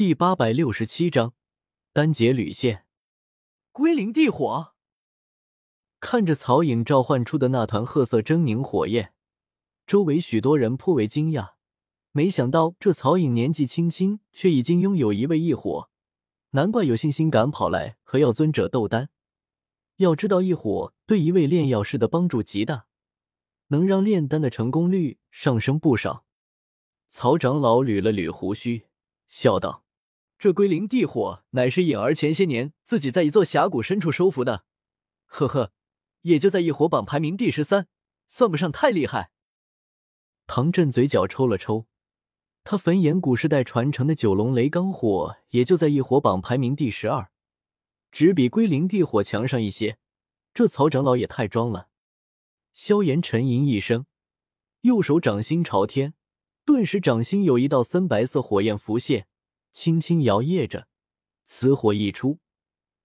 第八百六十七章单节旅线。归零地火。看着曹颖召唤出的那团褐色狰狞火焰，周围许多人颇为惊讶。没想到这曹颖年纪轻轻，却已经拥有一位异火，难怪有信心敢跑来和药尊者斗丹。要知道，异火对一位炼药师的帮助极大，能让炼丹的成功率上升不少。曹长老捋了捋胡须，笑道：“这归零地火乃是颖儿前些年自己在一座峡谷深处收服的，呵呵，也就在异火榜排名第十三，算不上太厉害。”唐振嘴角抽了抽。他焚炎古世代传承的九龙雷罡火，也就在异火榜排名第十二，只比归零地火强上一些。这曹长老也太装了。萧炎沉吟一声，右手掌心朝天，顿时掌心有一道森白色火焰浮现，轻轻摇曳着。此火一出，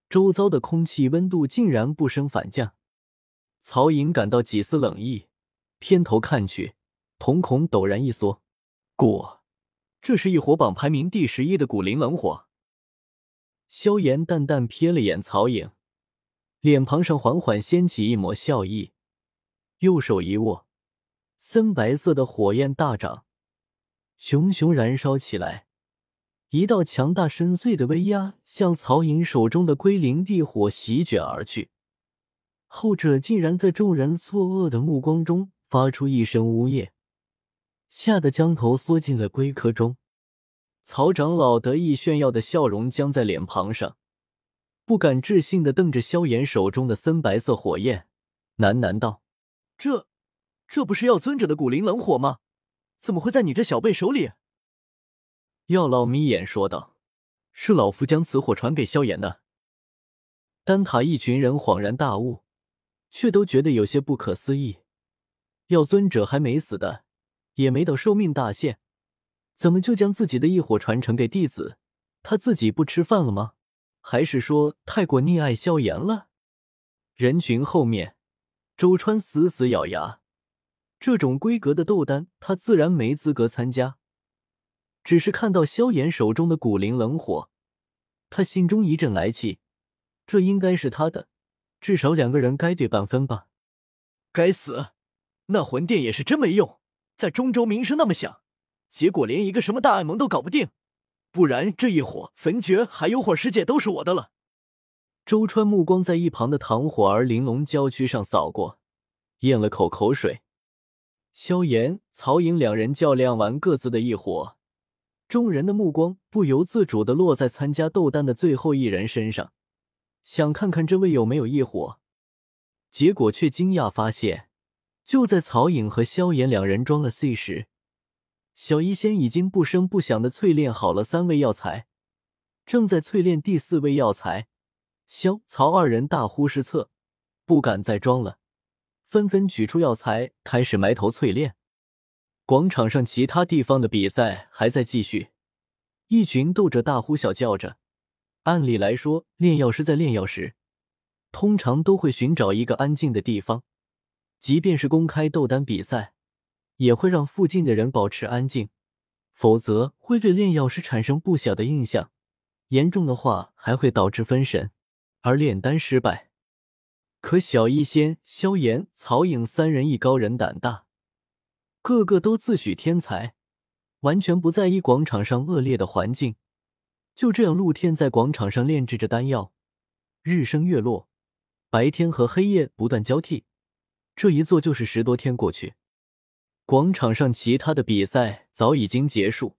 周遭的空气温度竟然不升反降。曹颖感到几丝冷意，偏头看去，瞳孔陡然一缩，果。这是异火榜排名第十一的古灵冷火。萧炎淡淡瞥了眼曹颖，脸庞上缓缓掀起一抹笑意，右手一握，森白色的火焰大涨，熊熊燃烧起来。一道强大深邃的威压向曹颖手中的归灵地火席卷而去，后者竟然在众人错愕的目光中发出一声呜咽。吓得将头缩进了龟壳中，曹长老得意炫耀的笑容僵在脸庞上，不敢置信的瞪着萧炎手中的森白色火焰，喃喃道：“这，这不是药尊者的古灵冷火吗？怎么会在你这小辈手里？”药老眯眼说道：“是老夫将此火传给萧炎的。”丹塔一群人恍然大悟，却都觉得有些不可思议。药尊者还没死的。也没等寿命大限，怎么就将自己的异火传承给弟子？他自己不吃饭了吗？还是说太过溺爱萧炎了？人群后面，周川死死咬牙，这种规格的斗丹，他自然没资格参加。只是看到萧炎手中的古灵冷火，他心中一阵来气，这应该是他的，至少两个人该对半分吧。该死，那魂殿也是真没用。在中州名声那么响，结果连一个什么大爱盟都搞不定，不然这一火焚诀还有火世界都是我的了。周川目光在一旁的唐火儿玲珑娇躯上扫过，咽了口口水。萧炎、曹颖两人较量完各自的一火，众人的目光不由自主的落在参加斗丹的最后一人身上，想看看这位有没有异火，结果却惊讶发现。就在曹颖和萧炎两人装了 C 时，小医仙已经不声不响的淬炼好了三味药材，正在淬炼第四味药材。萧曹二人大呼失策，不敢再装了，纷纷取出药材，开始埋头淬炼。广场上其他地方的比赛还在继续，一群斗者大呼小叫着。按理来说，炼药师在炼药时，通常都会寻找一个安静的地方。即便是公开斗丹比赛，也会让附近的人保持安静，否则会对炼药师产生不小的印象，严重的话还会导致分神，而炼丹失败。可小医仙、萧炎、曹颖三人艺高人胆大，个个都自诩天才，完全不在意广场上恶劣的环境，就这样露天在广场上炼制着丹药，日升月落，白天和黑夜不断交替。这一做就是十多天过去，广场上其他的比赛早已经结束，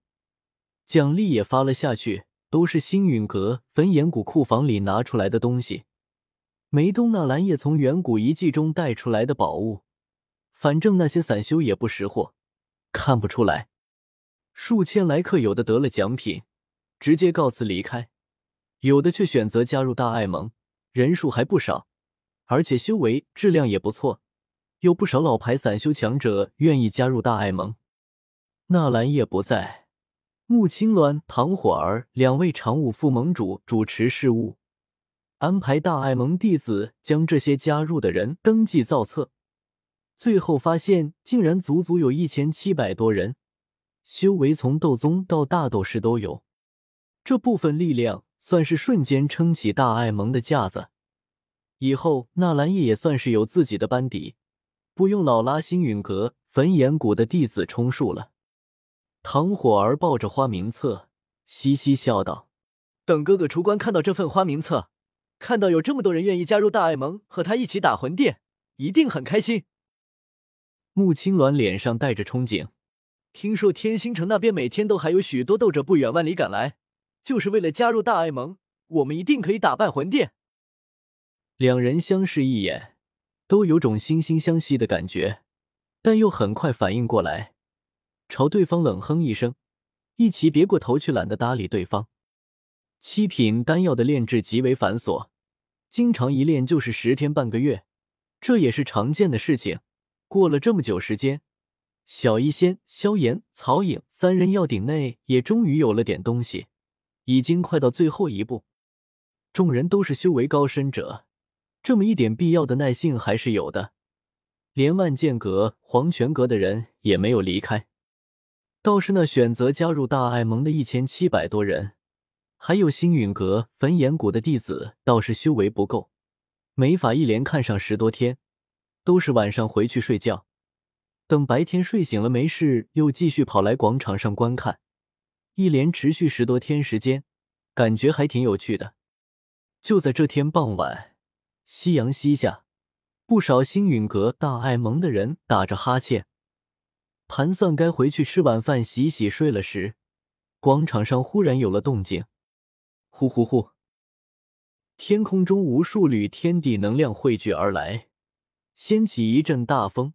奖励也发了下去，都是星陨阁焚炎谷库房里拿出来的东西，梅东那蓝叶从远古遗迹中带出来的宝物，反正那些散修也不识货，看不出来。数千来客，有的得了奖品，直接告辞离开，有的却选择加入大爱盟，人数还不少，而且修为质量也不错。有不少老牌散修强者愿意加入大爱盟。纳兰叶不在，穆青鸾、唐火儿两位常务副盟主主持事务，安排大爱盟弟子将这些加入的人登记造册。最后发现，竟然足足有一千七百多人，修为从斗宗到大斗士都有。这部分力量算是瞬间撑起大爱盟的架子。以后纳兰叶也算是有自己的班底，不用老拉星陨阁、焚炎谷的弟子充数了。唐火儿抱着花名册，嘻嘻笑道：“等哥哥出关看到这份花名册，看到有这么多人愿意加入大爱盟和他一起打魂殿，一定很开心。”穆青鸾脸上带着憧憬。听说天星城那边每天都还有许多斗者不远万里赶来，就是为了加入大爱盟。我们一定可以打败魂殿。两人相视一眼，都有种惺惺相惜的感觉，但又很快反应过来，朝对方冷哼一声，一起别过头去，懒得搭理对方。七品丹药的炼制极为繁琐，经常一炼就是十天半个月，这也是常见的事情。过了这么久时间。小医仙、萧炎、曹颖三人药鼎内也终于有了点东西，已经快到最后一步。众人都是修为高深者，这么一点必要的耐性还是有的。连万剑阁、黄泉阁的人也没有离开，倒是那选择加入大爱盟的一千七百多人，还有星陨阁、焚炎谷的弟子，倒是修为不够，没法一连看上十多天，都是晚上回去睡觉。等白天睡醒了没事，又继续跑来广场上观看，一连持续十多天时间，感觉还挺有趣的。就在这天傍晚，夕阳西下，不少星陨阁、大爱盟的人打着哈欠，盘算该回去吃晚饭、洗洗睡了时，广场上忽然有了动静，呼呼呼！天空中无数缕天地能量汇聚而来，掀起一阵大风。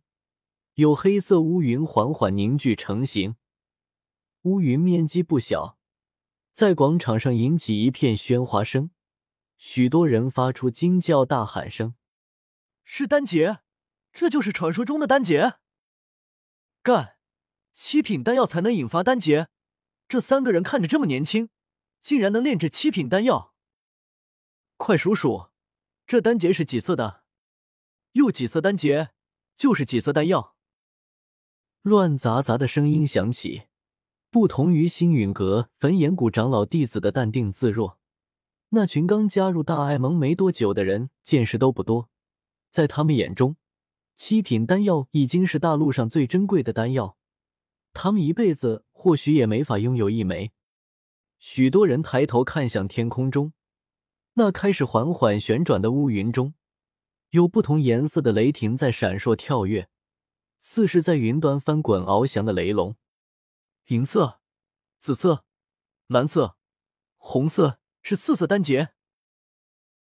有黑色乌云缓缓凝聚成型，乌云面积不小，在广场上引起一片喧哗声，许多人发出惊叫大喊声：“是丹劫！这就是传说中的丹劫！干，七品丹药才能引发丹劫！这三个人看着这么年轻，竟然能炼制七品丹药！快数数，这丹劫是几色的？又几色丹劫？就是几色丹药？”乱杂杂的声音响起，不同于星陨阁、焚炎谷长老弟子的淡定自若，那群刚加入大爱盟没多久的人见识都不多，在他们眼中，七品丹药已经是大陆上最珍贵的丹药，他们一辈子或许也没法拥有一枚。许多人抬头看向天空中，那开始缓缓旋转的乌云中，有不同颜色的雷霆在闪烁跳跃。似是在云端翻滚翱翔的雷龙，银色、紫色、蓝色、红色是四色丹劫。